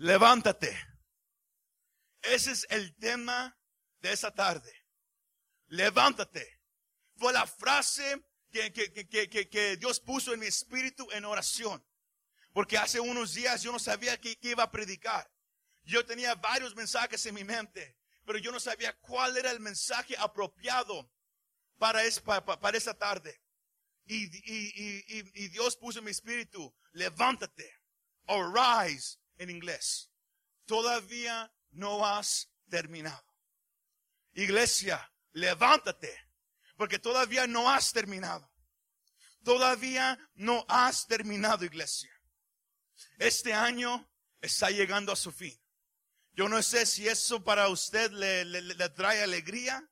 levántate. Ese es el tema de esa tarde. Levántate. Fue la frase que, que, que, que, Dios puso en mi espíritu en oración. Porque hace unos días yo no sabía qué, iba a predicar. Yo tenía varios mensajes en mi mente, pero yo no sabía cuál era el mensaje apropiado para, para, para esa tarde. Y, y, y, y, Dios puso en mi espíritu, levántate, arise en inglés. Todavía no has terminado. Iglesia, levántate, porque todavía no has terminado. Todavía no has terminado, iglesia. Este año está llegando a su fin. Yo no sé si eso para usted le, trae alegría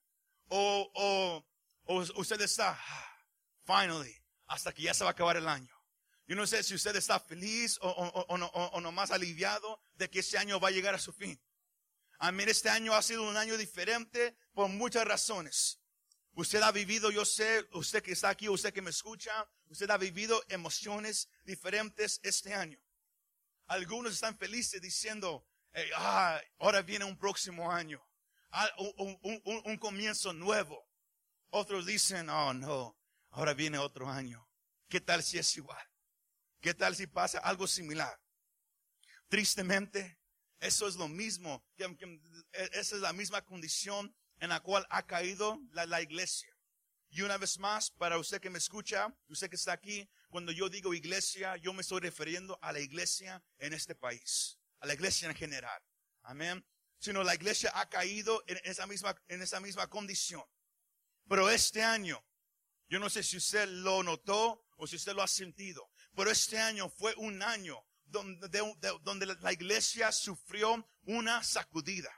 o, o, o, usted está, ah, finally, hasta que ya se va a acabar el año. Yo no sé si usted está feliz o, o, o, no, más aliviado de que este año va a llegar a su fin. A mí este año ha sido un año diferente por muchas razones. Usted ha vivido, yo sé, usted que está aquí, usted que me escucha, usted ha vivido emociones diferentes este año. Algunos están felices diciendo, ah, ahora viene un próximo año, ah, un, comienzo nuevo. Otros dicen, oh no, ahora viene otro año. ¿Qué tal si es igual? ¿Qué tal si pasa algo similar? Tristemente, eso es lo mismo, esa es la misma condición en la cual ha caído la iglesia. Y una vez más, para usted que me escucha, usted que está aquí, cuando yo digo iglesia, yo me estoy refiriendo a la iglesia en este país, a la iglesia en general. Amén. Sino la iglesia ha caído en esa misma, en esa misma condición. Pero este año, yo no sé si usted lo notó o si usted lo ha sentido, pero este año fue un año donde, la iglesia sufrió una sacudida.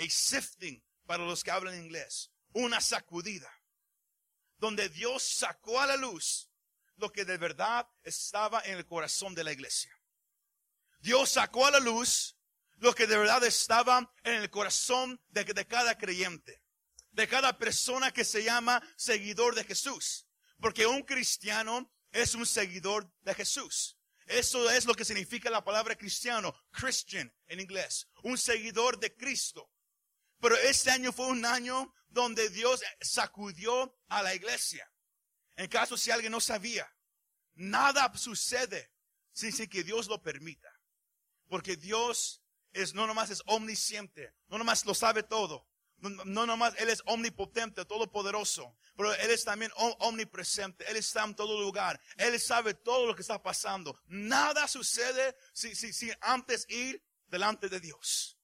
A sifting para los que hablan inglés. Una sacudida. Donde Dios sacó a la luz lo que de verdad estaba en el corazón de la iglesia. Dios sacó a la luz lo que de verdad estaba en el corazón de cada creyente, de cada persona que se llama seguidor de Jesús. Porque un cristiano es un seguidor de Jesús. Eso es lo que significa la palabra cristiano, Christian en inglés, un seguidor de Cristo. Pero este año fue un año donde Dios sacudió a la iglesia. En caso si alguien no sabía, nada sucede sin, que Dios lo permita. Porque Dios es, no nomás es omnisciente, no nomás lo sabe todo. No, nomás Él es omnipotente, todopoderoso, pero Él es también omnipresente, Él está en todo lugar, Él sabe todo lo que está pasando. Nada sucede si antes ir delante de Dios.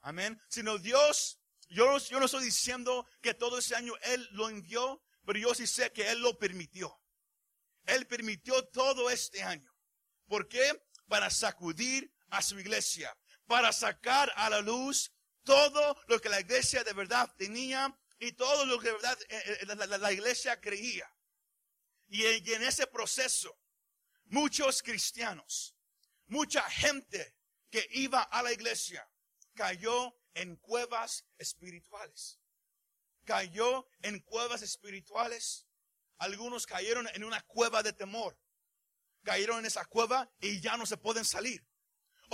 Amén. Sino Dios, yo, yo no estoy diciendo que todo ese año Él lo envió, pero yo sí sé que Él lo permitió. Él permitió todo este año. ¿Por qué? Para sacudir a su iglesia, para sacar a la luz todo lo que la iglesia de verdad tenía y todo lo que de verdad eh, eh, la, iglesia creía. Y en ese proceso, muchos cristianos, mucha gente que iba a la iglesia, cayó en cuevas espirituales cayó en cuevas espirituales. Algunos cayeron en una cueva de temor. Cayeron en esa cueva y ya no se pueden salir.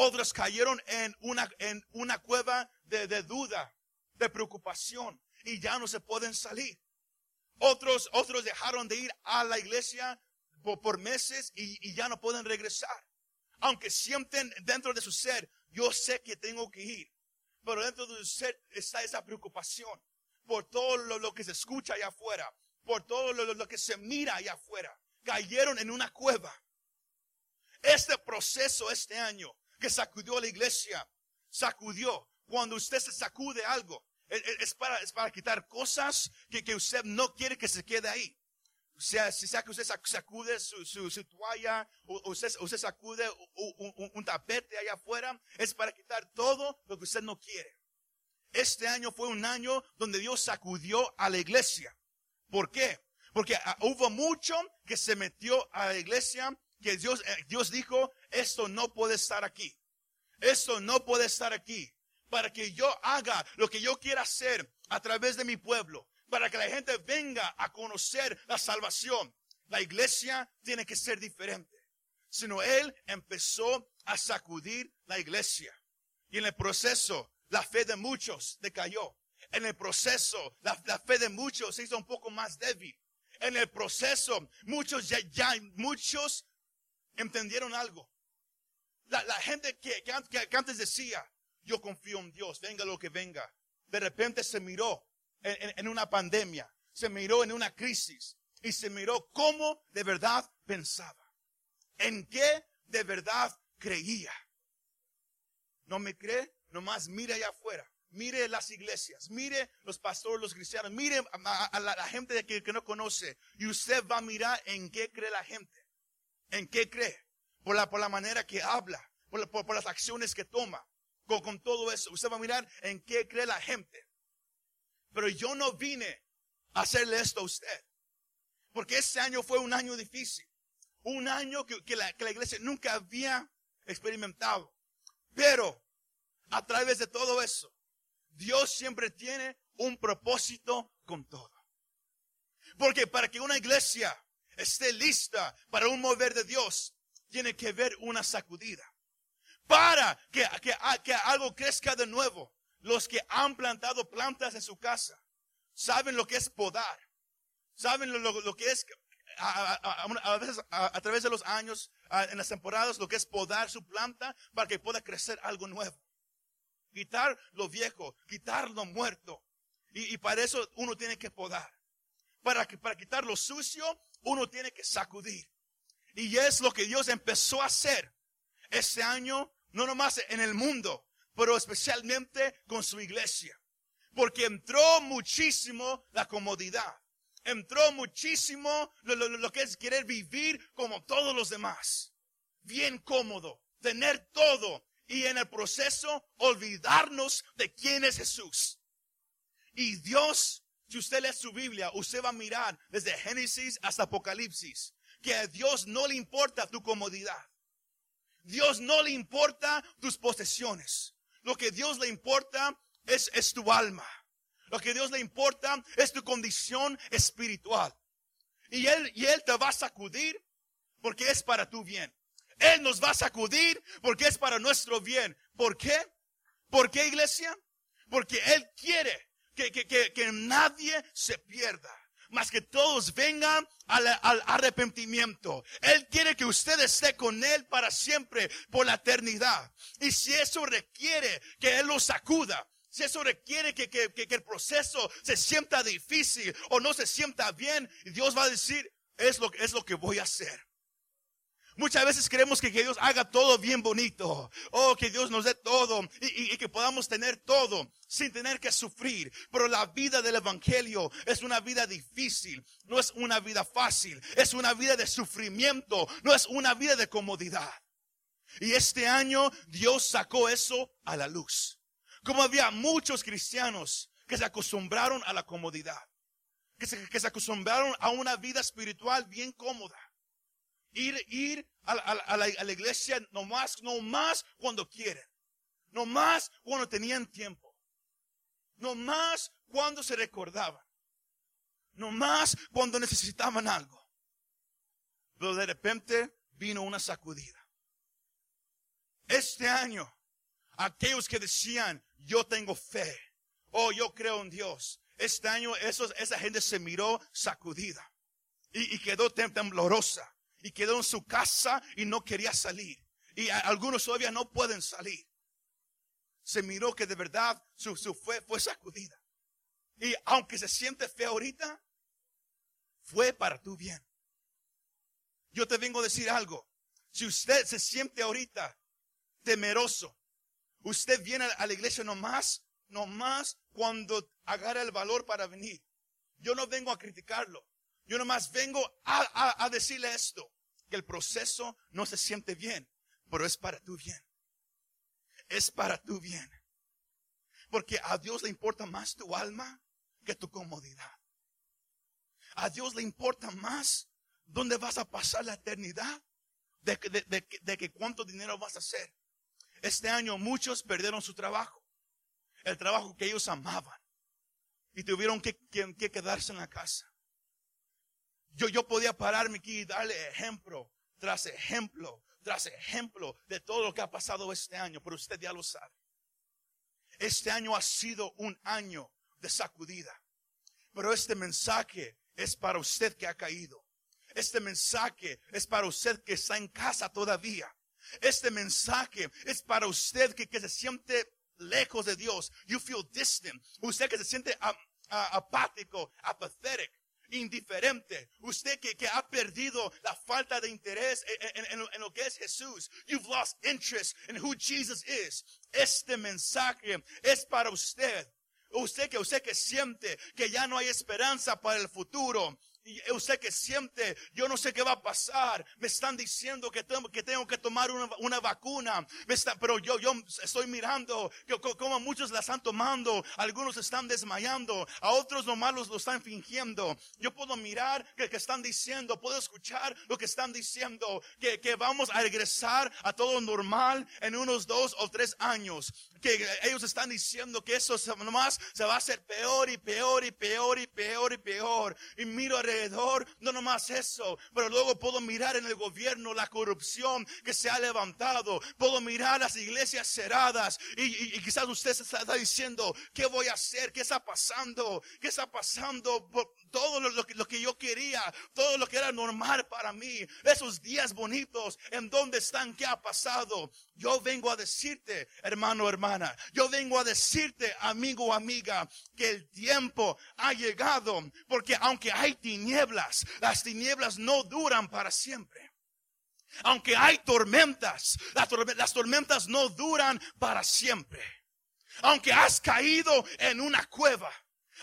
Otros cayeron en una, en una cueva de, duda, de preocupación y ya no se pueden salir. Otros, otros dejaron de ir a la iglesia por, meses y, ya no pueden regresar. Aunque sienten dentro de su ser, yo sé que tengo que ir. Pero dentro de su ser está esa preocupación por todo lo, que se escucha allá afuera, por todo lo, que se mira allá afuera. Cayeron en una cueva. Este proceso este año que sacudió a la iglesia, sacudió. Cuando usted se sacude algo, es, para, es para quitar cosas que, que usted no quiere que se quede ahí. O sea, si sea que usted sacude su, su, toalla, o usted, usted sacude un, un, tapete allá afuera, es para quitar todo lo que usted no quiere. Este año fue un año donde Dios sacudió a la iglesia. ¿Por qué? Porque ah, hubo mucho que se metió a la iglesia que Dios, eh, Dios dijo, esto no puede estar aquí. Esto no puede estar aquí. Para que yo haga lo que yo quiera hacer a través de mi pueblo. Para que la gente venga a conocer la salvación. La iglesia tiene que ser diferente. Sino Él empezó a sacudir la iglesia. Y en el proceso, la fe de muchos decayó. En el proceso, la, fe de muchos se hizo un poco más débil. En el proceso, muchos ya, ya muchos entendieron algo. La, gente que, antes decía, yo confío en Dios, venga lo que venga. De repente se miró en una pandemia, se miró en una crisis y se miró cómo de verdad pensaba. En qué de verdad creía. ¿No me cree? Nomás mire allá afuera. Mire las iglesias, mire los pastores, los cristianos, mire a, la, gente que, que, no conoce. Y usted va a mirar en qué cree la gente. ¿En qué cree? Por la, por la manera que habla, por, por, las acciones que toma. Con, con todo eso, usted va a mirar en qué cree la gente. Pero yo no vine a hacerle esto a usted. Porque ese año fue un año difícil. Un año que, la, que la iglesia nunca había experimentado. Pero a través de todo eso, Dios siempre tiene un propósito con todo. Porque para que una iglesia esté lista para un mover de Dios, tiene que haber una sacudida. Para que, que, que algo crezca de nuevo, los que han plantado plantas en su casa, saben lo que es podar. Saben lo, lo que es a, veces a, través de los años, en las temporadas, lo que es podar su planta para que pueda crecer algo nuevo. Quitar lo viejo, quitar lo muerto. Y, para eso uno tiene que podar. Para, que, para quitar lo sucio, uno tiene que sacudir. Y es lo que Dios empezó a hacer ese año, no nomás en el mundo, pero especialmente con su iglesia. Porque entró muchísimo la comodidad entró muchísimo lo, que es querer vivir como todos los demás. Bien cómodo, tener todo y en el proceso olvidarnos de quién es Jesús. Y Dios, si usted lee su Biblia, usted va a mirar desde Génesis hasta Apocalipsis, que a Dios no le importa tu comodidad. Dios no le importa tus posesiones. Lo que Dios le importa es, es tu alma. Lo que Dios le importa es tu condición espiritual. Y Él, y Él te va a sacudir porque es para tu bien. Él nos va a sacudir porque es para nuestro bien. ¿Por qué? ¿Por qué iglesia? Porque Él quiere que, que, que, que nadie se pierda más que todos vengan al, al, arrepentimiento. Él quiere que usted esté con Él para siempre, por la eternidad. Y si eso requiere que Él lo sacuda, si eso requiere que, el proceso se sienta difícil o no se sienta bien, Dios va a decir, es lo, es lo que voy a hacer. Muchas veces queremos que, Dios haga todo bien bonito. Oh, que Dios nos dé todo y, que podamos tener todo sin tener que sufrir. Pero la vida del Evangelio es una vida difícil. No es una vida fácil. Es una vida de sufrimiento. No es una vida de comodidad. Y este año Dios sacó eso a la luz. Como había muchos cristianos que se acostumbraron a la comodidad, que se, que se acostumbraron a una vida espiritual bien cómoda. Ir, ir a, la, a la iglesia nomás, nomás cuando quieren, nomás cuando tenían tiempo, nomás cuando se recordaban, nomás cuando necesitaban algo. Pero de repente vino una sacudida. Este año, aquellos que decían, yo tengo fe. Oh, yo creo en Dios. Este año esa gente se miró sacudida y, quedó temblorosa y quedó en su casa y no quería salir. Y algunos todavía no pueden salir. Se miró que de verdad su, su fe fue sacudida. Y aunque se siente fe ahorita, fue para tu bien. Yo te vengo a decir algo. Si usted se siente ahorita temeroso, Usted viene a la iglesia nomás, nomás cuando agarra el valor para venir. Yo no vengo a criticarlo. Yo nomás vengo a, decirle esto, que el proceso no se siente bien, pero es para tu bien. Es para tu bien. Porque a Dios le importa más tu alma que tu comodidad. A Dios le importa más dónde vas a pasar la eternidad de, de que cuánto dinero vas a hacer. Este año muchos perdieron su trabajo, el trabajo que ellos amaban, y tuvieron que, quedarse en la casa. Yo, yo podía pararme aquí y darle ejemplo tras ejemplo tras ejemplo de todo lo que ha pasado este año, pero usted ya lo sabe. Este año ha sido un año de sacudida. Pero este mensaje es para usted que ha caído. Este mensaje es para usted que está en casa todavía. Este mensaje es para usted que, que se siente lejos de Dios. You feel distant. Usted que se siente apático, apathetic, indiferente. Usted que, que, ha perdido la falta de interés en, en, en, lo que es Jesús. You've lost interest in who Jesus is. Este mensaje es para usted. Usted que usted que siente que ya no hay esperanza para el futuro. Usted que siente, yo no sé qué va a pasar. Me están diciendo que tengo que, tengo que tomar una, una vacuna. Pero yo, yo estoy mirando que, como muchos la están tomando. Algunos están desmayando. A otros nomás los lo están fingiendo. Yo puedo mirar que, que están diciendo. Puedo escuchar lo que están diciendo. Que, que vamos a regresar a todo normal en unos dos o tres años. Que ellos están diciendo que eso nomás se va a hacer peor y peor y peor y peor y peor. Y miro alrededor no nomás eso, pero luego puedo mirar en el gobierno la corrupción que se ha levantado, puedo mirar las iglesias cerradas y, quizás usted se está diciendo, ¿qué voy a hacer? ¿Qué está pasando? ¿Qué está pasando? todo lo, que, lo, que, yo quería, todo lo que era normal para mí, esos días bonitos, ¿en dónde están? ¿Qué ha pasado? Yo vengo a decirte, hermano, hermana, yo vengo a decirte, amigo, amiga, que el tiempo ha llegado, porque aunque hay tinieblas, las tinieblas no duran para siempre. Aunque hay tormentas, las tormentas no duran para siempre. Aunque has caído en una cueva,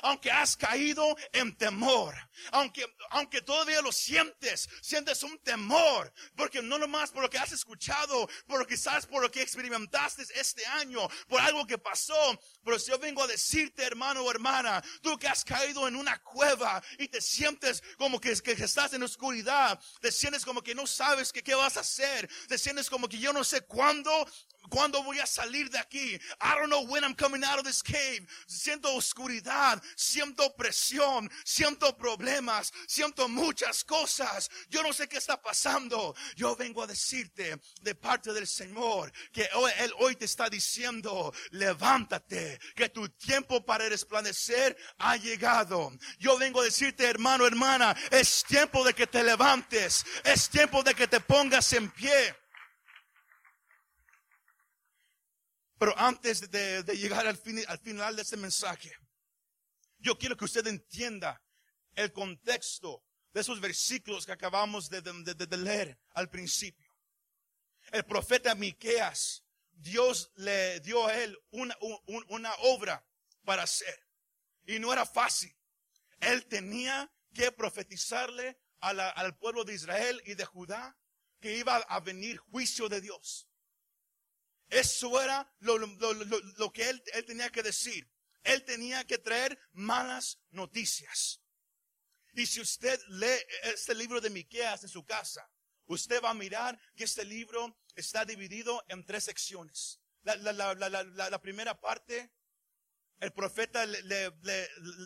aunque has caído en temor, aunque, aunque todavía lo sientes, sientes un temor, porque no nomás por lo que has escuchado, por quizás por lo que experimentaste este año, por algo que pasó, pero si yo vengo a decirte, hermano o hermana, tú que has caído en una cueva y te sientes como que, que estás en oscuridad, te sientes como que no sabes que qué vas a hacer, te sientes como que yo no sé cuándo ¿Cuándo voy a salir de aquí? I don't know when I'm coming out of this cave. Siento oscuridad, siento presión, siento problemas, siento muchas cosas. Yo no sé qué está pasando. Yo vengo a decirte de parte del Señor que hoy, Él hoy te está diciendo, levántate, que tu tiempo para resplandecer ha llegado. Yo vengo a decirte, hermano, hermana, es tiempo de que te levantes, es tiempo de que te pongas en pie. Pero antes de, llegar al, al final de este mensaje, yo quiero que usted entienda el contexto de esos versículos que acabamos de, leer al principio. El profeta Miqueas, Dios le dio a él una, obra para hacer. Y no era fácil. Él tenía que profetizarle al pueblo de Israel y de Judá que iba a venir juicio de Dios. Eso era lo, que él, tenía que decir. Él tenía que traer malas noticias. Y si usted lee este libro de Miqueas en su casa, usted va a mirar que este libro está dividido en tres secciones. La, primera parte, el profeta le,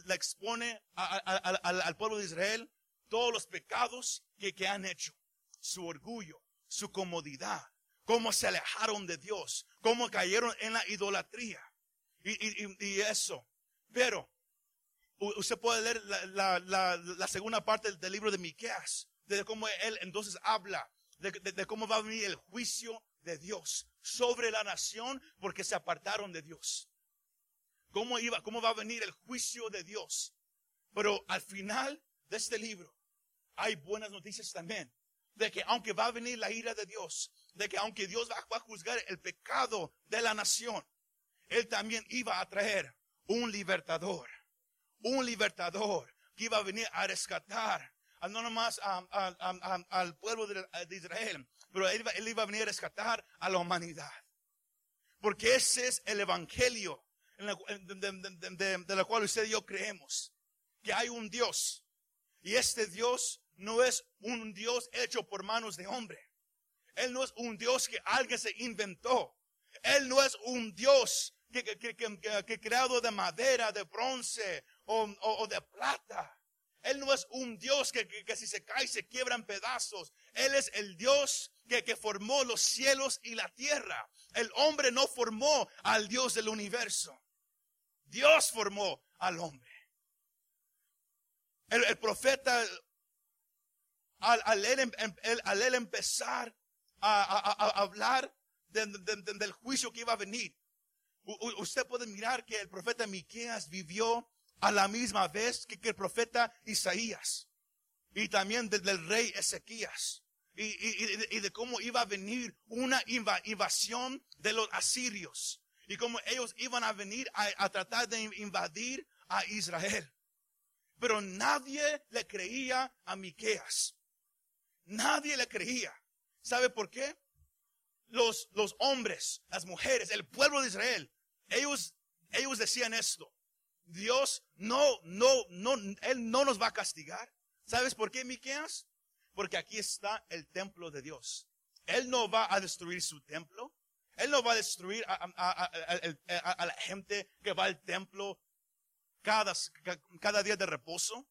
expone al pueblo de Israel todos los pecados que, que han hecho, su orgullo, su comodidad, cómo se alejaron de Dios, cómo cayeron en la idolatría y, eso. Pero usted puede leer la, segunda parte del libro de Miqueas, de cómo él entonces habla de, cómo va a venir el juicio de Dios sobre la nación porque se apartaron de Dios. ¿Cómo, iba, ¿Cómo va a venir el juicio de Dios? Pero al final de este libro hay buenas noticias también. De que aunque va a venir la ira de Dios, de que aunque Dios va, a juzgar el pecado de la nación, Él también iba a traer un libertador, un libertador que iba a venir a rescatar no nomás al pueblo de, Israel, pero él iba, a venir a rescatar a la humanidad. Porque ese es el evangelio de, de la cual usted y yo creemos, que hay un Dios. Y este Dios no es un Dios hecho por manos de hombre. Él no es un Dios que alguien se inventó. Él no es un Dios que, creado de madera, de bronce o, de plata. Él no es un Dios que, si se cae se quiebra en pedazos. Él es el Dios que, formó los cielos y la tierra. El hombre no formó al Dios del universo. Dios formó al hombre. El, profeta, al, al, él, em, em, empezar a, hablar del juicio que iba a venir, usted puede mirar que el profeta Miqueas vivió a la misma vez que, el profeta Isaías y también del rey Ezequías. Y, de, cómo iba a venir una invasión de los asirios y cómo ellos iban a venir a, tratar de invadir a Israel. Pero nadie le creía a Miqueas. Nadie le creía. ¿Sabe por qué? Los, los hombres, las mujeres, el pueblo de Israel, ellos, ellos decían esto. Dios no, no, no, Él no nos va a castigar. ¿Sabes por qué, Miqueas? Porque aquí está el templo de Dios. Él no va a destruir su templo. Él no va a destruir a, la gente que va al templo cada, cada día de reposo.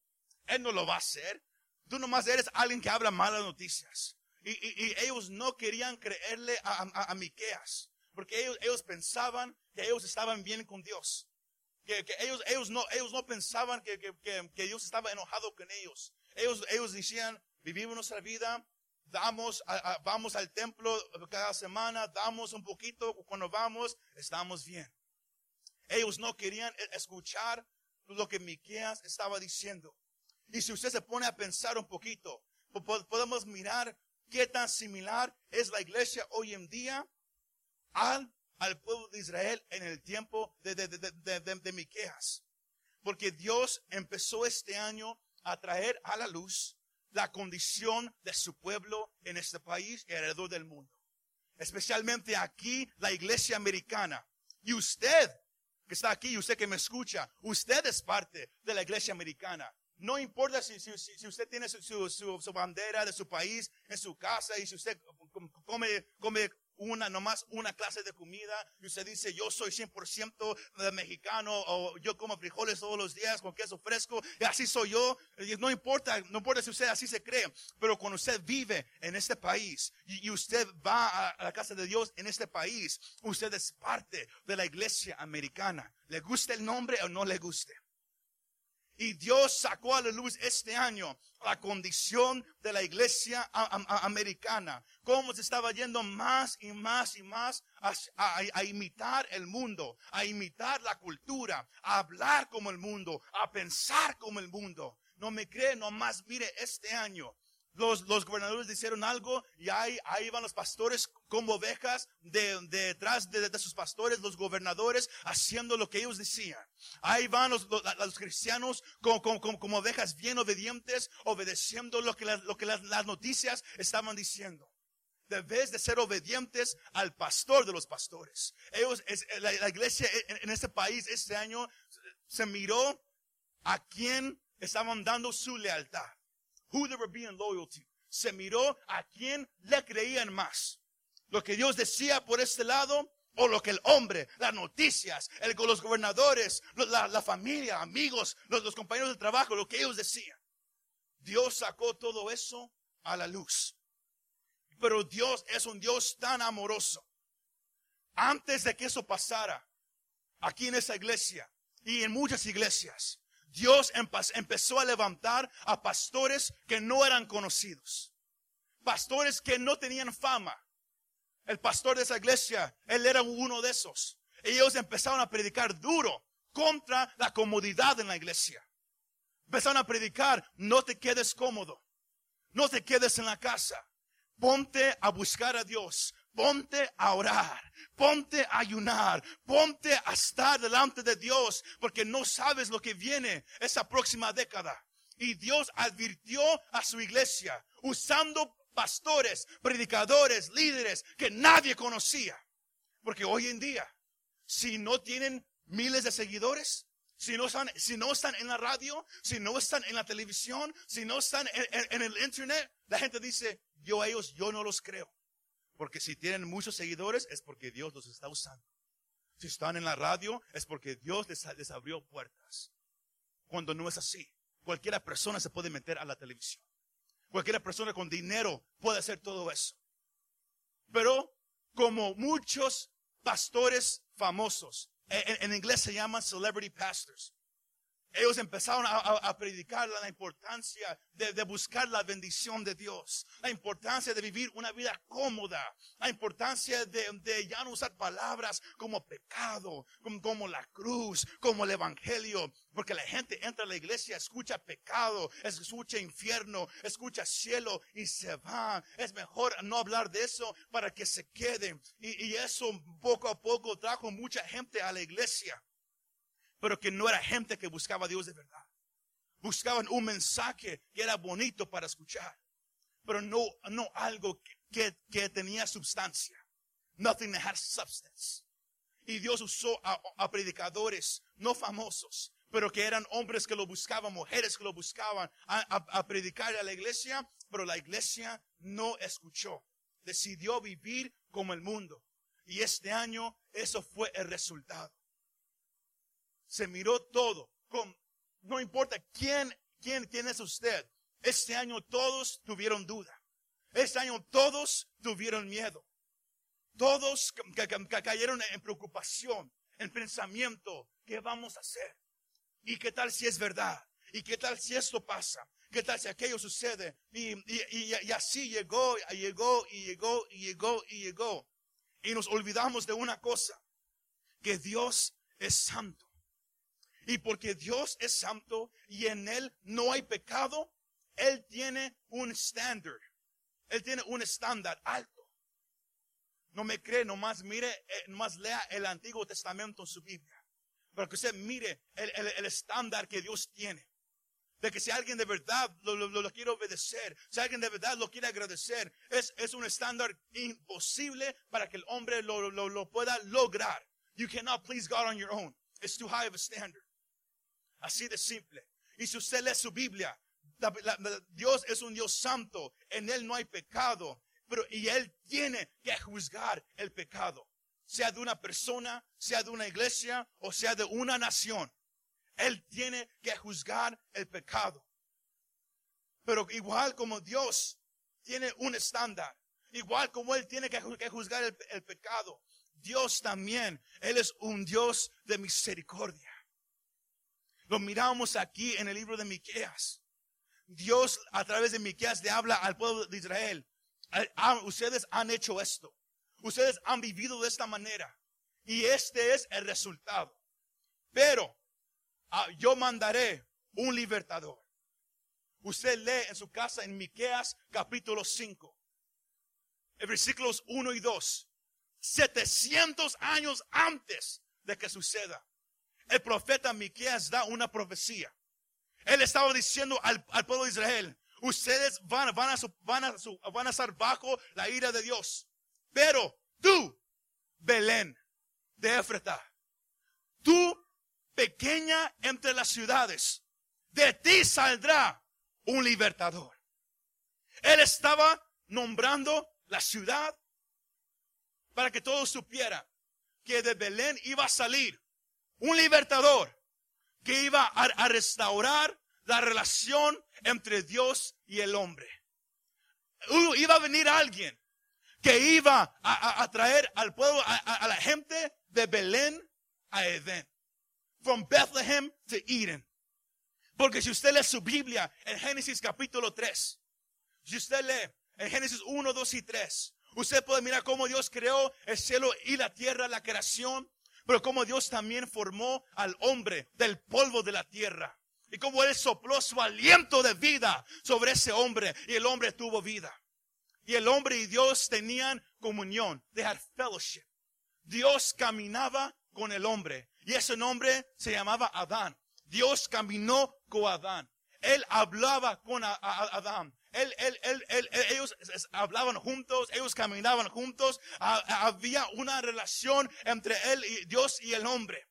Él no lo va a hacer. Tú nomás eres alguien que habla malas noticias. Y, y, ellos no querían creerle a, Miqueas. Porque ellos, ellos pensaban que ellos estaban bien con Dios. Que, que ellos, ellos, no, ellos no pensaban que, que, que, Dios estaba enojado con ellos. Ellos, ellos decían, vivimos nuestra vida, damos, vamos al templo cada semana, damos un poquito, cuando vamos, estamos bien. Ellos no querían e, escuchar lo que Miqueas estaba diciendo. Y si usted se pone a pensar un poquito, podemos mirar qué tan similar es la iglesia hoy en día al al pueblo de Israel en el tiempo de, de, de, de, Miqueas. Porque Dios empezó este año a traer a la luz la condición de su pueblo en este país y alrededor del mundo. Especialmente aquí, la iglesia americana. Y usted, que está aquí, usted que me escucha, usted es parte de la iglesia americana. No importa si, si, si usted tiene su, su, su, bandera de su país en su casa y si usted come, come una, nomás una clase de comida y usted dice, yo soy 100% mexicano o yo como frijoles todos los días con queso fresco y así soy yo. no importa, no importa si usted así se cree, pero cuando usted vive en este país y, usted va a la casa de Dios en este país, usted es parte de la iglesia americana. ¿Le gusta el nombre o no le guste? Y Dios sacó a la luz este año la condición de la iglesia americana. Cómo se estaba yendo más y más y más a, imitar el mundo, a imitar la cultura, a hablar como el mundo, a pensar como el mundo. No me cree, nomás mire este año los, los gobernadores hicieron algo y ahí, ahí van los pastores como ovejas de, detrás de, sus pastores, los gobernadores haciendo lo que ellos decían. Ahí van los, los, cristianos como, como, como, ovejas bien obedientes, obedeciendo lo que, lo que las, noticias estaban diciendo. Debes de ser obedientes al pastor de los pastores. Ellos, es, la, la iglesia en, en este país este año se miró a quién estaban dando su lealtad who they were being loyal to. Se miró a quién le creían más. Lo que Dios decía por este lado o lo que el hombre, las noticias, el, los gobernadores, la, familia, amigos, los, los compañeros de trabajo, lo que ellos decían. Dios sacó todo eso a la luz. Pero Dios es un Dios tan amoroso. Antes de que eso pasara, aquí en esa iglesia y en muchas iglesias, Dios empezó a levantar a pastores que no eran conocidos. Pastores que no tenían fama. El pastor de esa iglesia, él era uno de esos. Ellos empezaron a predicar duro contra la comodidad en la iglesia. Empezaron a predicar, no te quedes cómodo. No te quedes en la casa. Ponte a buscar a Dios. Ponte a orar, ponte a ayunar, ponte a estar delante de Dios, porque no sabes lo que viene esa próxima década. Y Dios advirtió a su iglesia usando pastores, predicadores, líderes que nadie conocía. Porque hoy en día, si no tienen miles de seguidores, si no están, si no están en la radio, si no están en la televisión, si no están en, en el internet, la gente dice, yo a ellos, yo no los creo. Porque si tienen muchos seguidores es porque Dios los está usando. Si están en la radio es porque Dios les, abrió puertas. Cuando no es así, cualquiera persona se puede meter a la televisión. Cualquier persona con dinero puede hacer todo eso. Pero como muchos pastores famosos, en, en inglés se llaman celebrity pastors. Ellos empezaron a, predicar la importancia de, buscar la bendición de Dios, la importancia de vivir una vida cómoda, la importancia de, ya no usar palabras como pecado, como, la cruz, como el evangelio, porque la gente entra a la iglesia, escucha pecado, escucha infierno, escucha cielo y se va. Es mejor no hablar de eso para que se queden. Y, y eso poco a poco trajo mucha gente a la iglesia pero que no era gente que buscaba a Dios de verdad. Buscaban un mensaje que era bonito para escuchar, pero no, no algo que, que, tenía sustancia. Nothing that had substance. Y Dios usó a, predicadores no famosos, pero que eran hombres que lo buscaban, mujeres que lo buscaban a, a, predicar a la iglesia, pero la iglesia no escuchó. Decidió vivir como el mundo. Y este año eso fue el resultado se miró todo. Con, no importa quién, quién, quién es usted. Este año todos tuvieron duda. Este año todos tuvieron miedo. Todos cayeron en preocupación, en pensamiento. ¿Qué vamos a hacer? ¿Y qué tal si es verdad? ¿Y qué tal si esto pasa? ¿Qué tal si aquello sucede? Y, y, y, así llegó, llegó, y llegó, y llegó, y llegó. Y nos olvidamos de una cosa, que Dios es santo. Y porque Dios es santo y en Él no hay pecado, Él tiene un estándar. Él tiene un estándar alto. No me cree, nomás mire, eh, nomás lea el Antiguo Testamento en su Biblia. Para que usted mire el, estándar que Dios tiene. De que si alguien de verdad lo, quiere obedecer, si alguien de verdad lo quiere agradecer, es, es un estándar imposible para que el hombre lo, lo pueda lograr. You cannot please God on your own. It's too high of a standard. Así de simple. Y si usted lee su Biblia, Dios es un Dios santo, en Él no hay pecado, pero y Él tiene que juzgar el pecado, sea de una persona, sea de una iglesia o sea de una nación. Él tiene que juzgar el pecado. Pero igual como Dios tiene un estándar, igual como Él tiene que juzgar el, el pecado, Dios también, Él es un Dios de misericordia. Lo miramos aquí en el libro de Miqueas. Dios a través de Miqueas le habla al pueblo de Israel. Ah, ustedes han hecho esto. Ustedes han vivido de esta manera. Y este es el resultado. Pero ah, yo mandaré un libertador. Usted lee en su casa en Miqueas capítulo 5. Versículos 1 y 2. 700 años antes de que suceda el profeta Miqueas da una profecía. Él estaba diciendo al, pueblo de Israel, ustedes van, van, a, van, a, van a estar bajo la ira de Dios. Pero tú, Belén de Éfrata, tú, pequeña entre las ciudades, de ti saldrá un libertador. Él estaba nombrando la ciudad para que todos supieran que de Belén iba a salir un libertador que iba a, restaurar la relación entre Dios y el hombre. Iba a venir alguien que iba a, traer al pueblo, a, la gente de Belén a Edén. From Bethlehem to Eden. Porque si usted lee su Biblia en Génesis capítulo 3, si usted lee en Génesis 1, 2 y 3, usted puede mirar cómo Dios creó el cielo y la tierra, la creación, pero como Dios también formó al hombre del polvo de la tierra. Y como Él sopló su aliento de vida sobre ese hombre y el hombre tuvo vida. Y el hombre y Dios tenían comunión. They had fellowship. Dios caminaba con el hombre. Y ese nombre se llamaba Adán. Dios caminó con Adán. Él hablaba con Adán ellos hablaban juntos, ellos caminaban juntos, había una relación entre él y Dios y el hombre.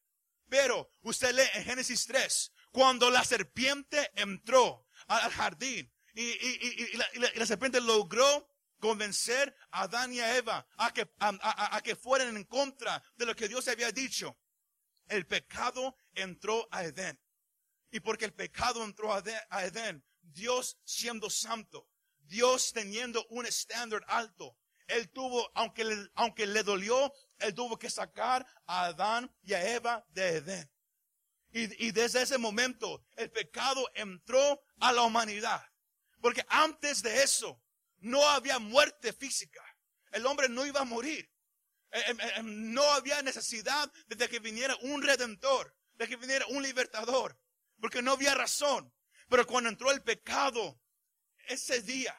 Pero usted lee en Génesis 3, cuando la serpiente entró al jardín y, la, serpiente logró convencer a Adán y a Eva a que, a, que fueran en contra de lo que Dios había dicho. El pecado entró a Edén. Y porque el pecado entró a Edén, Dios siendo santo, Dios teniendo un estándar alto, Él tuvo, aunque le, aunque le dolió, Él tuvo que sacar a Adán y a Eva de Edén. Y, y desde ese momento el pecado entró a la humanidad. Porque antes de eso no había muerte física. El hombre no iba a morir. Eh, eh, eh, no había necesidad de que viniera un redentor, de que viniera un libertador, porque no había razón. Pero cuando entró el pecado, ese día,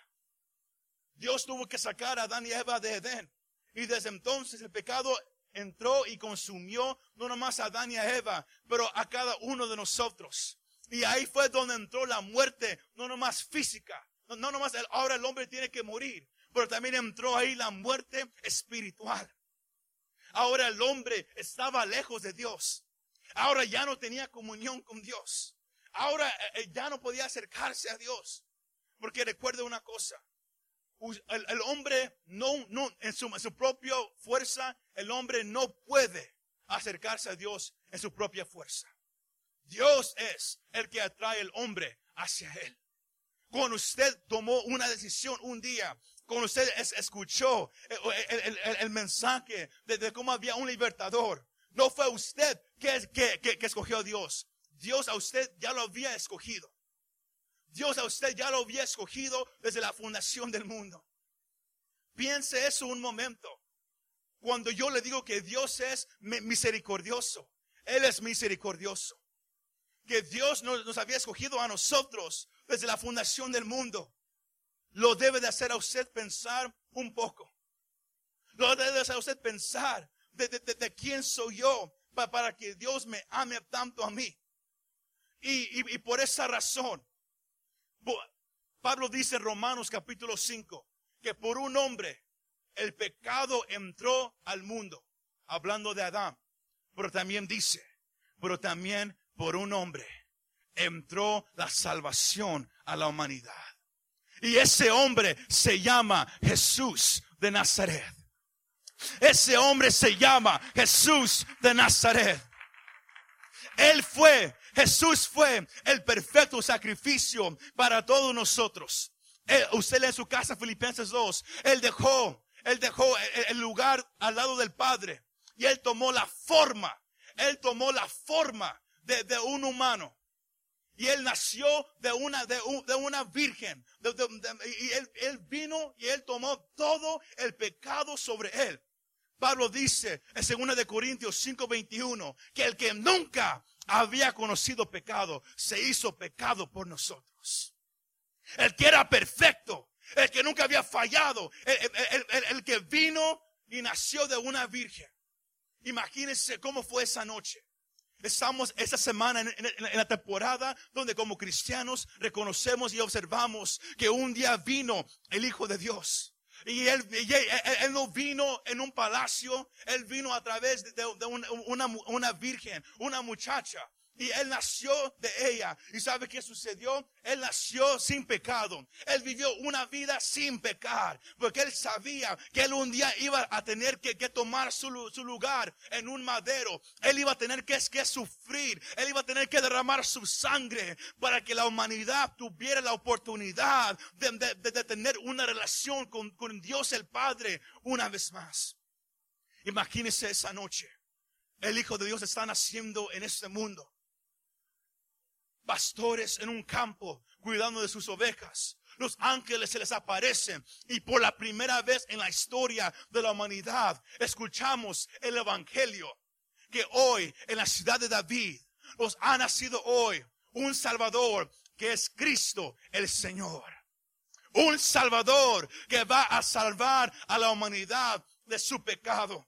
Dios tuvo que sacar a Adán y Eva de Edén. Y desde entonces el pecado entró y consumió no nomás a Adán y a Eva, pero a cada uno de nosotros. Y ahí fue donde entró la muerte, no nomás física, no, no nomás ahora el hombre tiene que morir, pero también entró ahí la muerte espiritual. Ahora el hombre estaba lejos de Dios. Ahora ya no tenía comunión con Dios. Ahora eh, eh, ya no podía acercarse a Dios. Porque recuerde una cosa. El, hombre no, no, en su, propia fuerza, el hombre no puede acercarse a Dios en su propia fuerza. Dios es el que atrae al hombre hacia Él. Cuando usted tomó una decisión un día cuando usted escuchó el, mensaje de, cómo había un libertador, no fue usted que, que, escogió a Dios. Dios a usted ya lo había escogido. Dios a usted ya lo había escogido desde la fundación del mundo. Piense eso un momento. Cuando yo le digo que Dios es misericordioso, Él es misericordioso. Que Dios nos había escogido a nosotros desde la fundación del mundo lo debe de hacer a usted pensar un poco. Lo debe de hacer a usted pensar de, quién soy yo para, que Dios me ame tanto a mí. Y, y por esa razón, Pablo dice en Romanos capítulo 5 que por un hombre el pecado entró al mundo, hablando de Adán. Pero también dice, pero también por un hombre entró la salvación a la humanidad. Y ese hombre se llama Jesús de Nazaret. Ese hombre se llama Jesús de Nazaret. Él fue, Jesús fue el perfecto sacrificio para todos nosotros. usted lee en su casa Filipenses 2. Él dejó, él dejó el lugar al lado del Padre. Y él tomó la forma, él tomó la forma de, de un humano. Y él nació de una, de, una virgen. y él, él, vino y él tomó todo el pecado sobre él. Pablo dice en 2 de Corintios 5:21 que el que nunca había conocido pecado se hizo pecado por nosotros. El que era perfecto, el que nunca había fallado, el, que vino y nació de una virgen. Imagínense cómo fue esa noche. Estamos esta semana en, la temporada donde como cristianos reconocemos y observamos que un día vino el Hijo de Dios. Y él, él, no vino en un palacio, él vino a través de, una, virgen, una muchacha. Y él nació de ella. ¿Y sabe qué sucedió? Él nació sin pecado. Él vivió una vida sin pecar. Porque él sabía que él un día iba a tener que, tomar su, lugar en un madero. Él iba a tener que, sufrir. Él iba a tener que derramar su sangre para que la humanidad tuviera la oportunidad de, tener una relación con, con Dios el Padre una vez más. Imagínese esa noche. El Hijo de Dios está naciendo en este mundo pastores en un campo cuidando de sus ovejas. Los ángeles se les aparecen y por la primera vez en la historia de la humanidad escuchamos el Evangelio que hoy en la ciudad de David nos ha nacido hoy un Salvador que es Cristo el Señor. Un Salvador que va a salvar a la humanidad de su pecado.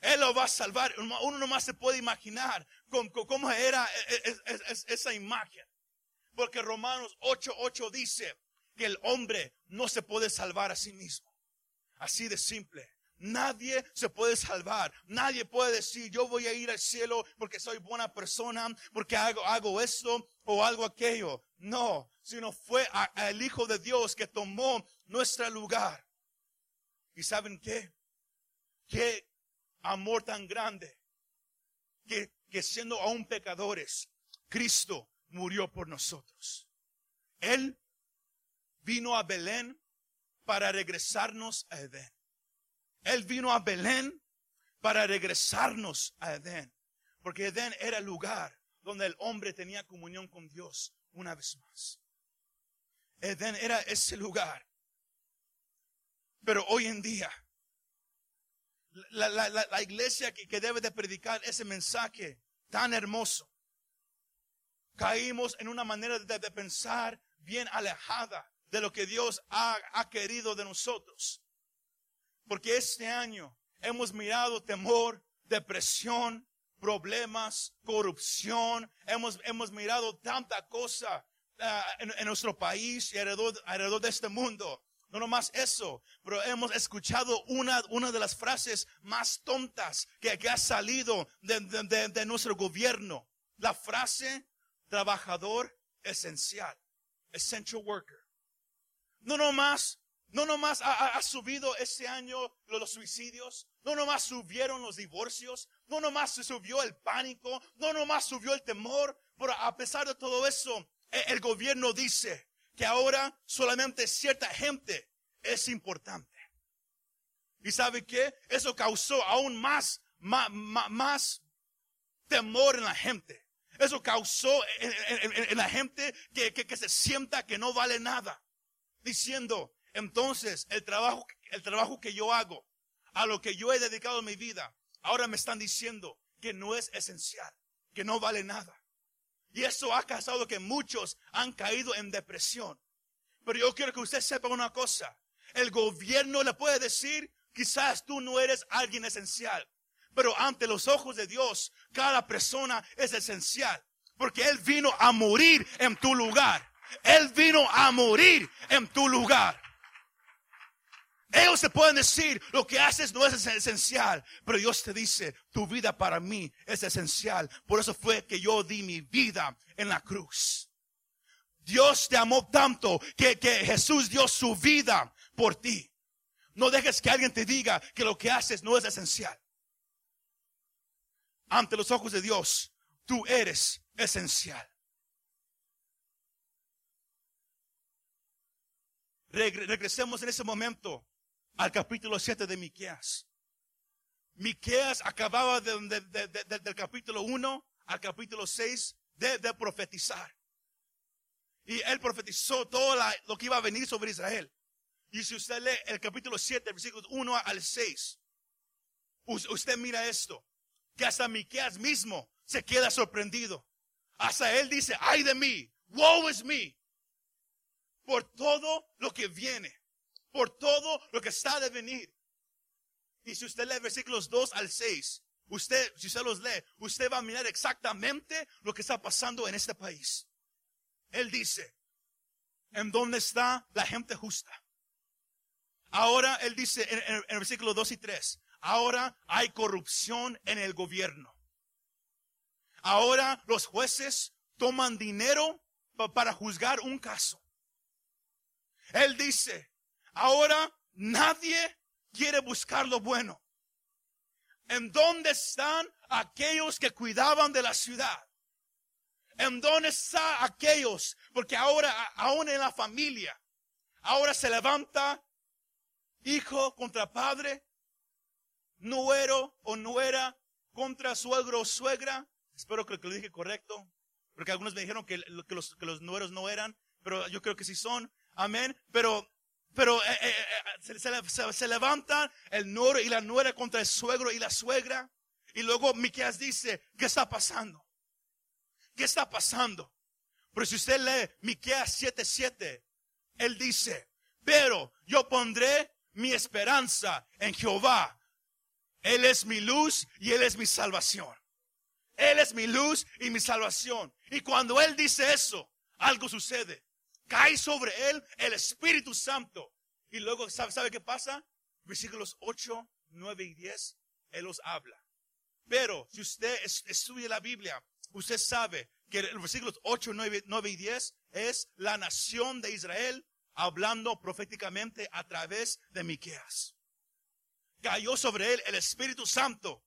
Él lo va a salvar. Uno nomás se puede imaginar cómo, era e, e, esa imagen. Porque Romanos 8:8 dice que el hombre no se puede salvar a sí mismo. Así de simple. Nadie se puede salvar. Nadie puede decir, yo voy a ir al cielo porque soy buena persona, porque hago, esto o algo aquello. No, sino fue el Hijo de Dios que tomó nuestro lugar. ¿Y saben qué? Que amor tan grande que, que siendo aún pecadores, Cristo murió por nosotros. Él vino a Belén para regresarnos a Edén. Él vino a Belén para regresarnos a Edén. Porque Edén era el lugar donde el hombre tenía comunión con Dios una vez más. Edén era ese lugar. Pero hoy en día, la, iglesia que, debe de predicar ese mensaje tan hermoso, caímos en una manera de, pensar bien alejada de lo que Dios ha, querido de nosotros. Porque este año hemos mirado temor, depresión, problemas, corrupción. Hemos, hemos mirado tanta cosa ah, en, nuestro país y alrededor, de este mundo. No nomás eso, pero hemos escuchado una, una de las frases más tontas que, ha salido de, de, nuestro gobierno. La frase trabajador esencial, essential worker. No nomás no nomás ha, subido este año los, suicidios, no nomás subieron los divorcios, no nomás subió el pánico, no nomás subió el temor, pero a pesar de todo eso, e, el, gobierno dice que ahora solamente cierta gente es importante. ¿Y sabe qué? Eso causó aún más, más, temor en la gente. Eso causó en, la gente que, que se sienta que no vale nada. Diciendo, entonces, el trabajo, el trabajo que yo hago, a lo que yo he dedicado mi vida, ahora me están diciendo que no es esencial, que no vale nada. Y eso ha causado que muchos han caído en depresión. Pero yo quiero que usted sepa una cosa. El gobierno le puede decir, quizás tú no eres alguien esencial. Pero ante los ojos de Dios, cada persona es esencial. Porque Él vino a morir en tu lugar. Él vino a morir en tu lugar. Ellos te pueden decir, lo que haces no es esencial, pero Dios te dice, tu vida para mí es esencial. Por eso fue que yo di mi vida en la cruz. Dios te amó tanto que, que Jesús dio su vida por ti. No dejes que alguien te diga que lo que haces no es esencial. Ante los ojos de Dios, tú eres esencial. Regresemos en ese momento al capítulo 7 de Miqueas. Miqueas acababa de, del capítulo 1 al capítulo 6 de, profetizar. Y él profetizó todo lo que iba a venir sobre Israel. Y si usted lee el capítulo 7, versículos 1 al 6, usted mira esto, que hasta Miqueas mismo se queda sorprendido. Hasta él dice, ay de mí, woe is me, por todo lo que viene por todo lo que está de venir. Y si usted lee versículos 2 al 6, usted, si usted los lee, usted va a mirar exactamente lo que está pasando en este país. Él dice, ¿en dónde está la gente justa? Ahora, él dice en, el versículo 2 y 3, ahora hay corrupción en el gobierno. Ahora los jueces toman dinero para juzgar un caso. Él dice, Ahora nadie quiere buscar lo bueno. ¿En dónde están aquellos que cuidaban de la ciudad? ¿En dónde están aquellos? Porque ahora, aún en la familia, ahora se levanta hijo contra padre, nuero o nuera contra suegro o suegra. Espero que lo dije correcto, porque algunos me dijeron que, los, que los nueros no eran, pero yo creo que sí son. Amén. Pero pero eh, eh, eh, se, levantan el nuero y la nuera contra el suegro y la suegra. Y luego Miqueas dice, ¿qué está pasando? ¿Qué está pasando? Pero si usted lee Miqueas 7:7, él dice, pero yo pondré mi esperanza en Jehová. Él es mi luz y él es mi salvación. Él es mi luz y mi salvación. Y cuando él dice eso, algo sucede cae sobre él el Espíritu Santo. Y luego, ¿sabe, sabe qué pasa? Versículos 8, 9 y 10, Él los habla. Pero si usted estudia la Biblia, usted sabe que los versículos 8, 9, 9 y 10 es la nación de Israel hablando proféticamente a través de Miqueas. Cayó sobre él el Espíritu Santo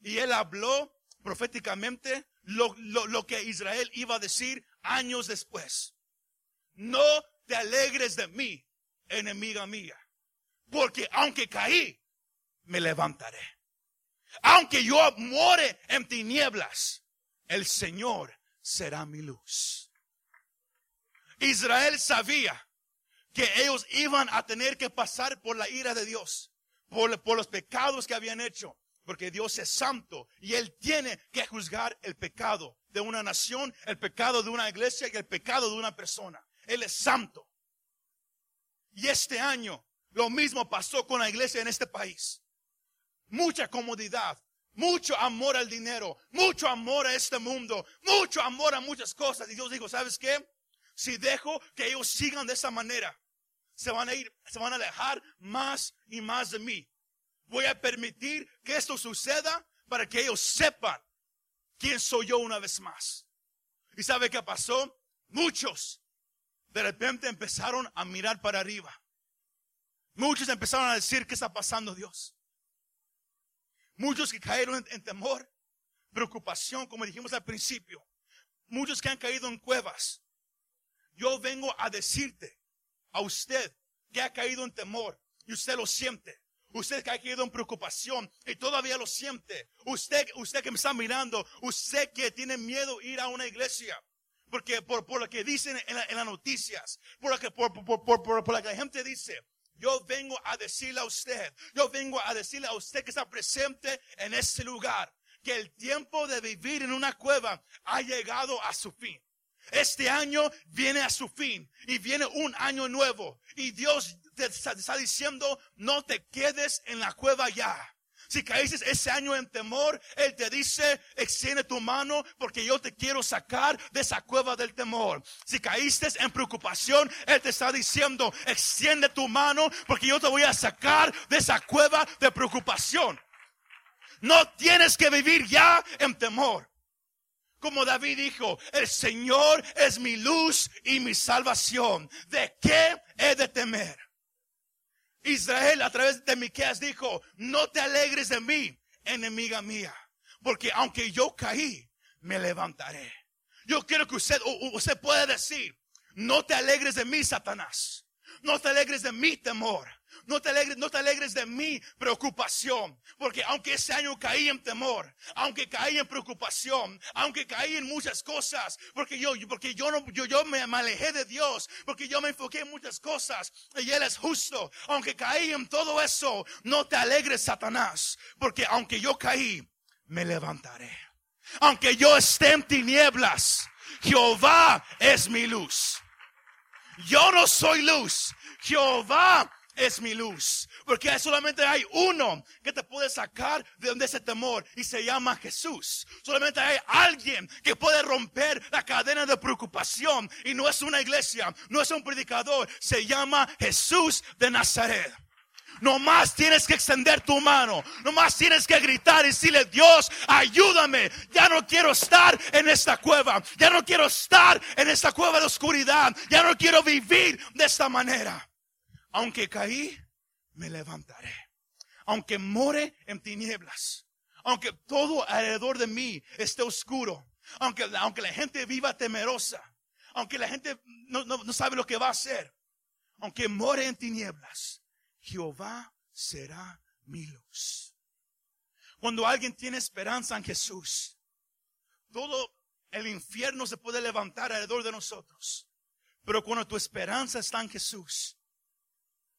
y él habló proféticamente lo, lo que Israel iba a decir años después. No te alegres de mí. enemiga mía. Porque aunque caí, me levantaré. Aunque yo more en tinieblas, el Señor será mi luz. Israel sabía que ellos iban a tener que pasar por la ira de Dios, por los pecados que habían hecho, porque Dios es santo y Él tiene que juzgar el pecado de una nación, el pecado de una iglesia y el pecado de una persona. Él es santo. Y este año lo mismo pasó con la iglesia en este país. Mucha comodidad, mucho amor al dinero, mucho amor a este mundo, mucho amor a muchas cosas. Y Dios dijo, ¿sabes qué? Si dejo que ellos sigan de esa manera, se van a ir, se van a alejar más y más de mí. Voy a permitir que esto suceda para que ellos sepan quién soy yo una vez más. ¿Y sabe qué pasó? Muchos de repente empezaron a mirar para arriba. Muchos empezaron a decir, ¿qué está pasando Dios? Muchos que cayeron en, temor, preocupación, como dijimos al principio. Muchos que han caído en cuevas. Yo vengo a decirte a usted que ha caído en temor y usted lo siente. Usted que ha caído en preocupación y todavía lo siente. Usted, usted que me está mirando, usted que tiene miedo ir a una iglesia. Porque por, por lo que dicen en, las noticias, por lo que, por, por, por, lo que la gente dice, yo vengo a decirle a usted, yo vengo a decirle a usted que está presente en este lugar, que el tiempo de vivir en una cueva ha llegado a su fin. Este año viene a su fin y viene un año nuevo. Y Dios te está diciendo, no te quedes en la cueva ya. Si caíste ese año en temor, Él te dice, extiende tu mano porque yo te quiero sacar de esa cueva del temor. Si caíste en preocupación, Él te está diciendo, extiende tu mano porque yo te voy a sacar de esa cueva de preocupación. No tienes que vivir ya en temor. Como David dijo, el Señor es mi luz y mi salvación. ¿De qué he de temer? Israel a través de Miqueas dijo, no te alegres de mí, enemiga mía, porque aunque yo caí, me levantaré. Yo quiero que usted, usted pueda decir, no te alegres de mí, Satanás. No te alegres de mi temor. No te alegres, no te alegres de mi preocupación. Porque aunque ese año caí en temor, aunque caí en preocupación, aunque caí en muchas cosas, porque yo, porque yo no, yo, yo me, alejé de Dios, porque yo me enfoqué en muchas cosas y Él es justo. Aunque caí en todo eso, no te alegres, Satanás. Porque aunque yo caí, me levantaré. Aunque yo esté en tinieblas, Jehová es mi luz. Yo no soy luz. Jehová es mi luz. Porque solamente hay uno que te puede sacar de donde ese temor y se llama Jesús. Solamente hay alguien que puede romper la cadena de preocupación y no es una iglesia, no es un predicador, se llama Jesús de Nazaret. No más tienes que extender tu mano. No más tienes que gritar y decirle, Dios, ayúdame. Ya no quiero estar en esta cueva. Ya no quiero estar en esta cueva de oscuridad. Ya no quiero vivir de esta manera. Aunque caí, me levantaré. Aunque more en tinieblas. Aunque todo alrededor de mí esté oscuro. Aunque, aunque la gente viva temerosa. Aunque la gente no, no sabe lo que va a hacer. Aunque more en tinieblas. Jehová será mi luz. Cuando alguien tiene esperanza en Jesús, todo el infierno se puede levantar alrededor de nosotros. Pero cuando tu esperanza está en Jesús,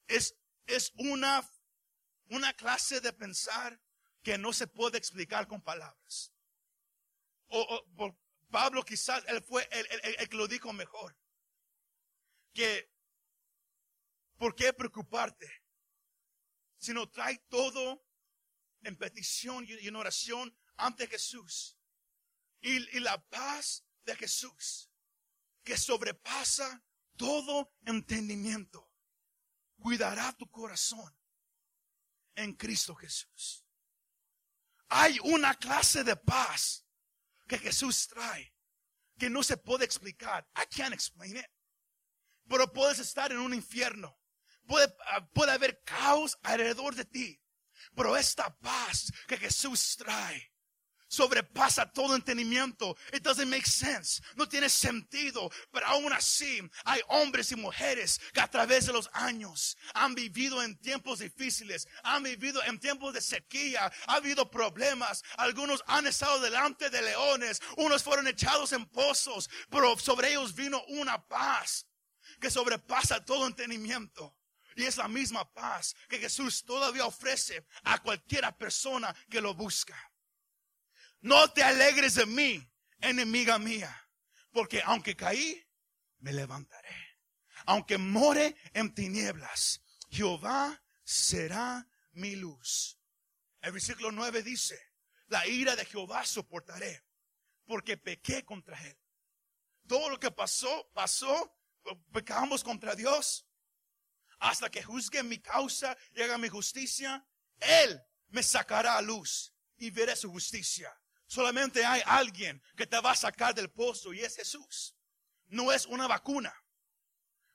es, es una, una clase de pensar que no se puede explicar con palabras. O, Pablo quizás él fue el, el, que lo dijo mejor. Que, ¿por qué preocuparte? Sino trae todo en petición y en oración ante Jesús. Y, y la paz de Jesús, que sobrepasa todo entendimiento cuidará tu corazón en Cristo Jesús. Hay una clase de paz que Jesús trae que no se puede explicar. I can't explain it. Pero puedes estar en un infierno. Puede, ah, puede haber caos alrededor de ti. Pero esta paz que Jesús trae sobrepasa todo entendimiento. It doesn't make sense. No tiene sentido. Pero aún así, hay hombres y mujeres que a través de los años han vivido en tiempos difíciles, han vivido en tiempos de sequía, ha habido problemas. Algunos han estado delante de leones, unos fueron echados en pozos, pero sobre ellos vino una paz que sobrepasa todo entendimiento. Y es la misma paz que Jesús todavía ofrece a cualquiera persona que lo busca. No te alegres de mí, enemiga mía, porque aunque caí, me levantaré. Aunque more en tinieblas, Jehová será mi luz. El versículo 9 dice, la ira de Jehová soportaré, porque pequé contra él. Todo lo que pasó, pasó, pecamos contra Dios hasta que juzgue mi causa y haga mi justicia, Él me sacará a luz y veré su justicia. Solamente hay alguien que te va a sacar del pozo y es Jesús. No es una vacuna,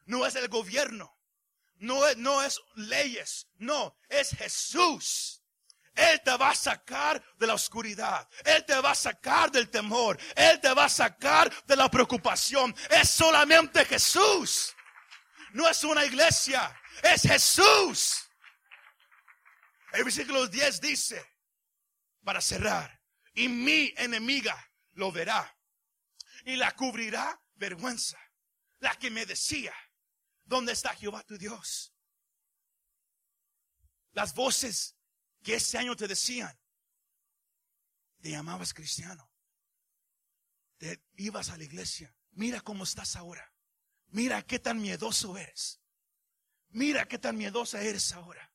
no es el gobierno, no es, no es leyes, no, es Jesús. Él te va a sacar de la oscuridad. Él te va a sacar del temor. Él te va a sacar de la preocupación. Es solamente Jesús no es una iglesia, es Jesús. El versículo 10 dice, para cerrar, y mi enemiga lo verá y la cubrirá vergüenza. La que me decía, ¿dónde está Jehová tu Dios? Las voces que ese año te decían, te llamabas cristiano, te ibas a la iglesia, mira cómo estás ahora. Mira qué tan miedoso eres. Mira qué tan miedosa eres ahora.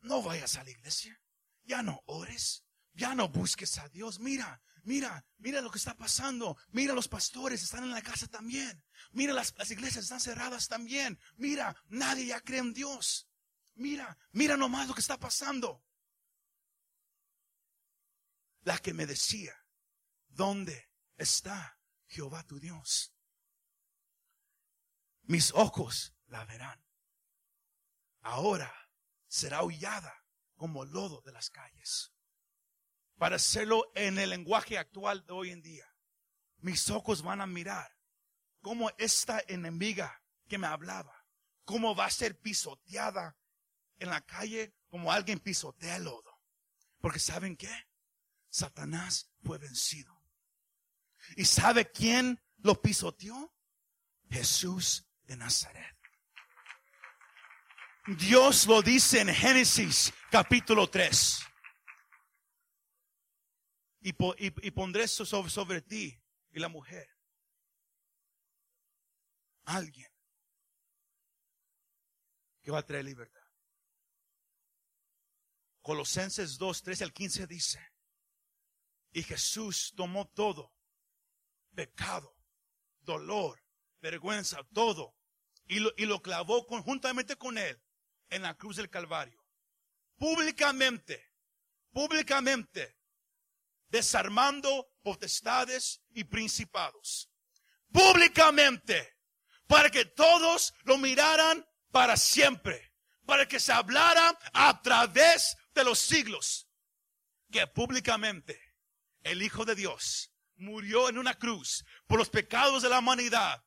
No vayas a la iglesia. Ya no ores. Ya no busques a Dios. Mira, mira, mira lo que está pasando. Mira, los pastores están en la casa también. Mira, las, iglesias están cerradas también. Mira, nadie ya cree en Dios. Mira, mira nomás lo que está pasando. La que me decía, ¿dónde está Jehová tu Dios? mis ojos la verán. Ahora será hollada como lodo de las calles. Para hacerlo en el lenguaje actual de hoy en día, mis ojos van a mirar cómo esta enemiga que me hablaba, cómo va a ser pisoteada en la calle como alguien pisotea el lodo. Porque ¿saben qué? Satanás fue vencido. ¿Y sabe quién lo pisoteó? Jesús de Nazaret. Dios lo dice en Génesis capítulo 3. Y, pondré sobre, sobre ti y la mujer. Alguien que va a traer libertad. Colosenses 2, 13 al 15 dice, y Jesús tomó todo, pecado, dolor, vergüenza, todo, y lo, clavó conjuntamente con él en la cruz del Calvario. Públicamente, públicamente, desarmando potestades y principados. Públicamente, para que todos lo miraran para siempre, para que se hablara a través de los siglos, que públicamente el Hijo de Dios murió en una cruz por los pecados de la humanidad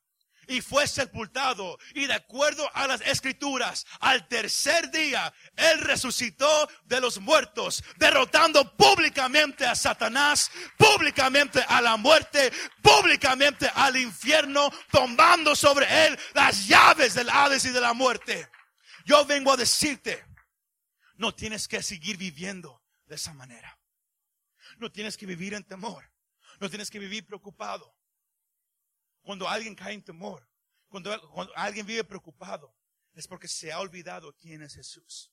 y fue sepultado. Y de acuerdo a las escrituras, al tercer día, Él resucitó de los muertos, derrotando públicamente a Satanás, públicamente a la muerte, públicamente al infierno, tomando sobre Él las llaves del Hades y de la muerte. Yo vengo a decirte, no tienes que seguir viviendo de esa manera. No tienes que vivir en temor. No tienes que vivir preocupado. Cuando alguien cae en temor, cuando, alguien vive preocupado, es porque se ha olvidado quién es Jesús.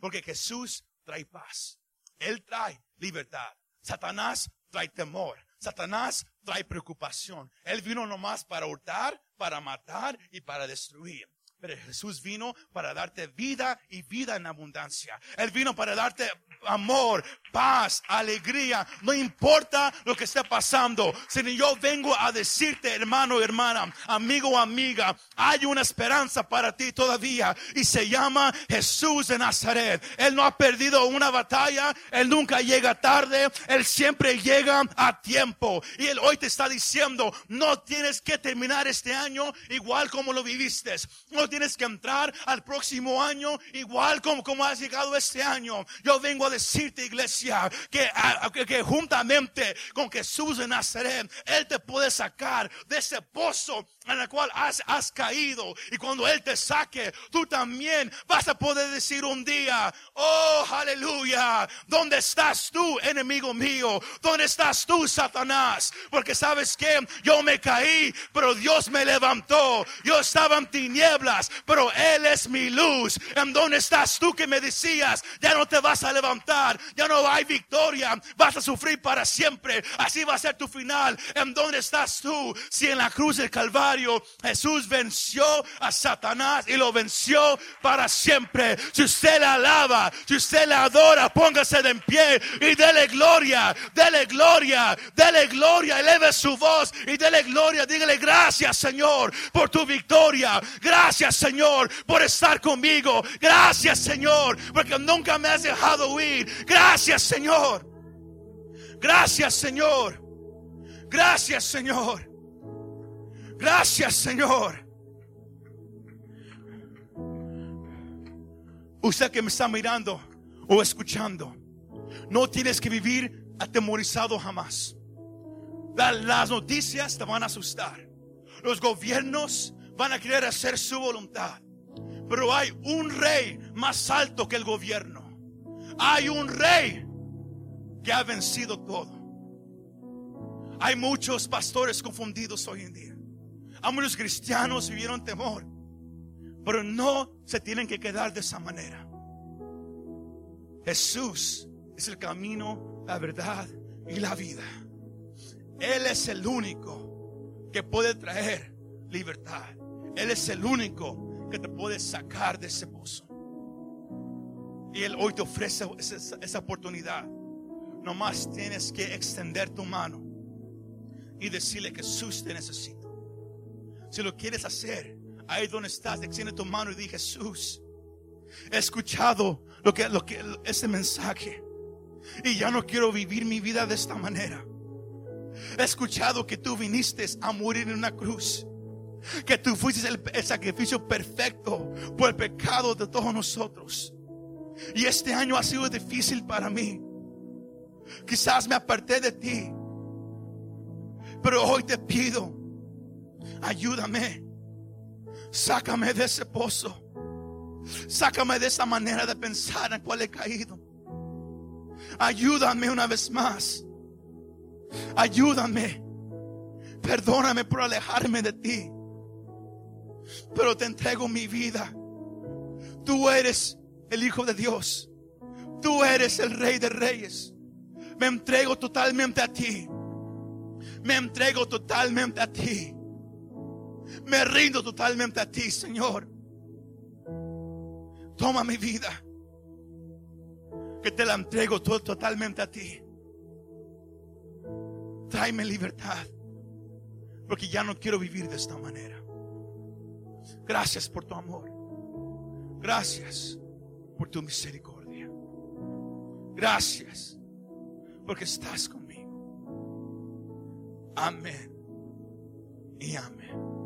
Porque Jesús trae paz. Él trae libertad. Satanás trae temor. Satanás trae preocupación. Él vino nomás para hurtar, para matar y para destruir. Pero Jesús vino para darte vida y vida en abundancia. Él vino para darte amor, paz, alegría. No importa lo que esté pasando. Sino yo vengo a decirte, hermano, hermana, amigo, amiga, hay una esperanza para ti todavía. Y se llama Jesús de Nazaret. Él no ha perdido una batalla. Él nunca llega tarde. Él siempre llega a tiempo. Y Él hoy te está diciendo, no tienes que terminar este año igual como lo viviste. Tienes que entrar al próximo año igual como, como has llegado este año. Yo vengo a decirte, iglesia, que, que, juntamente con Jesús de Nazaret, Él te puede sacar de ese pozo en el cual has, has caído. Y cuando Él te saque, tú también vas a poder decir un día, oh, aleluya, ¿dónde estás tú, enemigo mío? ¿Dónde estás tú, Satanás? Porque sabes que yo me caí, pero Dios me levantó. Yo estaba en tinieblas, pero Él es mi luz. ¿En dónde estás tú que me decías, ya no te vas a levantar, ya no hay victoria, vas a sufrir para siempre? Así va a ser tu final. ¿En dónde estás tú? Si en la cruz del Calvario, Jesús venció a Satanás y lo venció para siempre. Si usted le alaba, si usted le adora, póngase de pie y dele gloria, dele gloria, dele gloria, eleve su voz y dele gloria. Dígale gracias, Señor, por tu victoria. Gracias, Señor, por estar conmigo. Gracias, Señor, porque nunca me has dejado huir. Gracias, Señor. Gracias, Señor. Gracias, Señor. Gracias, Señor. Usted que me está mirando o escuchando, no tienes que vivir atemorizado jamás. Las noticias te van a asustar. Los gobiernos van a querer hacer su voluntad. Pero hay un rey más alto que el gobierno. Hay un rey que ha vencido todo. Hay muchos pastores confundidos hoy en día. A muchos cristianos vivieron temor, pero no se tienen que quedar de esa manera. Jesús es el camino, la verdad y la vida. Él es el único que puede traer libertad. Él es el único que te puede sacar de ese pozo. Y Él hoy te ofrece esa, esa oportunidad. Nomás tienes que extender tu mano y decirle que Jesús te necesita. Si lo quieres hacer, ahí donde estás, extiende tu mano y di Jesús. He escuchado lo que, lo que, este mensaje. Y ya no quiero vivir mi vida de esta manera. He escuchado que tú viniste a morir en una cruz. Que tú fuiste el, sacrificio perfecto por el pecado de todos nosotros. Y este año ha sido difícil para mí. Quizás me aparté de ti. Pero hoy te pido ayúdame. Sácame de ese pozo. Sácame de esa manera de pensar en cual he caído. Ayúdame una vez más. Ayúdame. Perdóname por alejarme de ti. Pero te entrego mi vida. Tú eres el Hijo de Dios. Tú eres el Rey de Reyes. Me entrego totalmente a ti. Me entrego totalmente a ti. Me rindo totalmente a ti, Señor. Toma mi vida. Que te la entrego todo, totalmente a ti. Tráeme libertad. Porque ya no quiero vivir de esta manera. Gracias por tu amor. Gracias por tu misericordia. Gracias porque estás conmigo. Amén y amén.